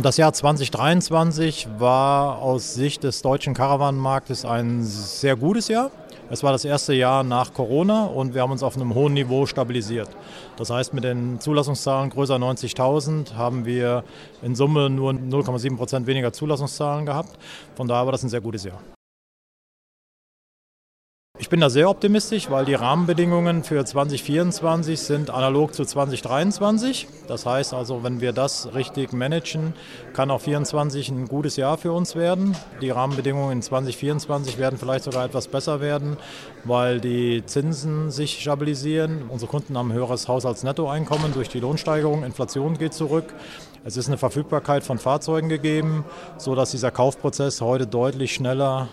Das Jahr 2023 war aus Sicht des deutschen Karawanenmarktes ein sehr gutes Jahr. Es war das erste Jahr nach Corona und wir haben uns auf einem hohen Niveau stabilisiert. Das heißt, mit den Zulassungszahlen größer 90.000 haben wir in Summe nur 0,7 Prozent weniger Zulassungszahlen gehabt. Von daher war das ein sehr gutes Jahr. Ich bin da sehr optimistisch, weil die Rahmenbedingungen für 2024 sind analog zu 2023. Das heißt also, wenn wir das richtig managen, kann auch 2024 ein gutes Jahr für uns werden. Die Rahmenbedingungen in 2024 werden vielleicht sogar etwas besser werden, weil die Zinsen sich stabilisieren. Unsere Kunden haben ein höheres Haushaltsnettoeinkommen durch die Lohnsteigerung. Inflation geht zurück. Es ist eine Verfügbarkeit von Fahrzeugen gegeben, sodass dieser Kaufprozess heute deutlich schneller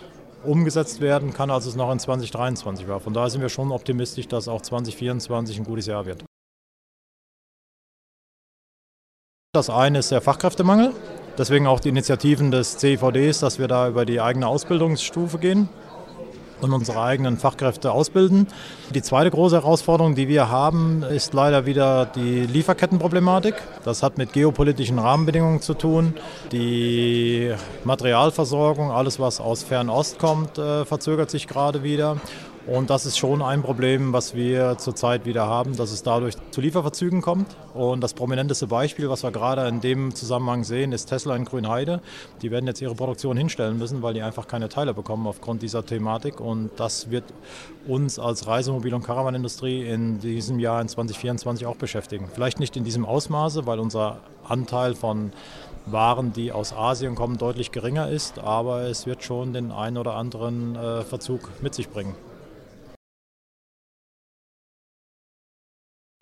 umgesetzt werden kann, als es noch in 2023 war. Von daher sind wir schon optimistisch, dass auch 2024 ein gutes Jahr wird. Das eine ist der Fachkräftemangel, deswegen auch die Initiativen des CIVDs, dass wir da über die eigene Ausbildungsstufe gehen und unsere eigenen Fachkräfte ausbilden. Die zweite große Herausforderung, die wir haben, ist leider wieder die Lieferkettenproblematik. Das hat mit geopolitischen Rahmenbedingungen zu tun. Die Materialversorgung, alles was aus Fernost kommt, äh, verzögert sich gerade wieder. Und das ist schon ein Problem, was wir zurzeit wieder haben, dass es dadurch zu Lieferverzügen kommt. Und das prominenteste Beispiel, was wir gerade in dem Zusammenhang sehen, ist Tesla in Grünheide. Die werden jetzt ihre Produktion hinstellen müssen, weil die einfach keine Teile bekommen aufgrund dieser Thematik. Und das wird uns als Reisemobil- und Caravanindustrie in diesem Jahr, in 2024, auch beschäftigen. Vielleicht nicht in diesem Ausmaße, weil unser Anteil von waren, die aus Asien kommen, deutlich geringer ist, aber es wird schon den einen oder anderen äh, Verzug mit sich bringen.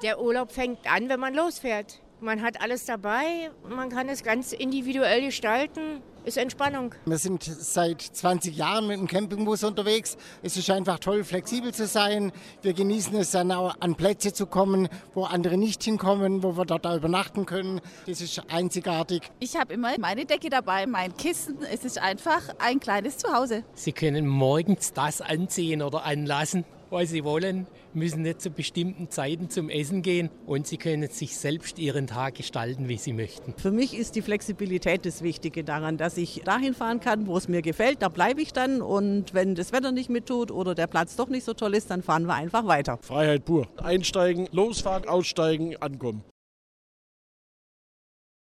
Der Urlaub fängt an, wenn man losfährt. Man hat alles dabei, man kann es ganz individuell gestalten. Ist Entspannung. Wir sind seit 20 Jahren mit dem Campingbus unterwegs. Es ist einfach toll, flexibel zu sein. Wir genießen es dann auch an Plätze zu kommen, wo andere nicht hinkommen, wo wir dort auch übernachten können. Das ist einzigartig. Ich habe immer meine Decke dabei, mein Kissen. Es ist einfach ein kleines Zuhause. Sie können morgens das anziehen oder anlassen, was Sie wollen, müssen nicht zu bestimmten Zeiten zum Essen gehen und Sie können sich selbst Ihren Tag gestalten, wie Sie möchten. Für mich ist die Flexibilität das Wichtige daran, dass ich dahin fahren kann, wo es mir gefällt, da bleibe ich dann und wenn das Wetter nicht mittut oder der Platz doch nicht so toll ist, dann fahren wir einfach weiter. Freiheit pur. Einsteigen, losfahren, aussteigen, ankommen.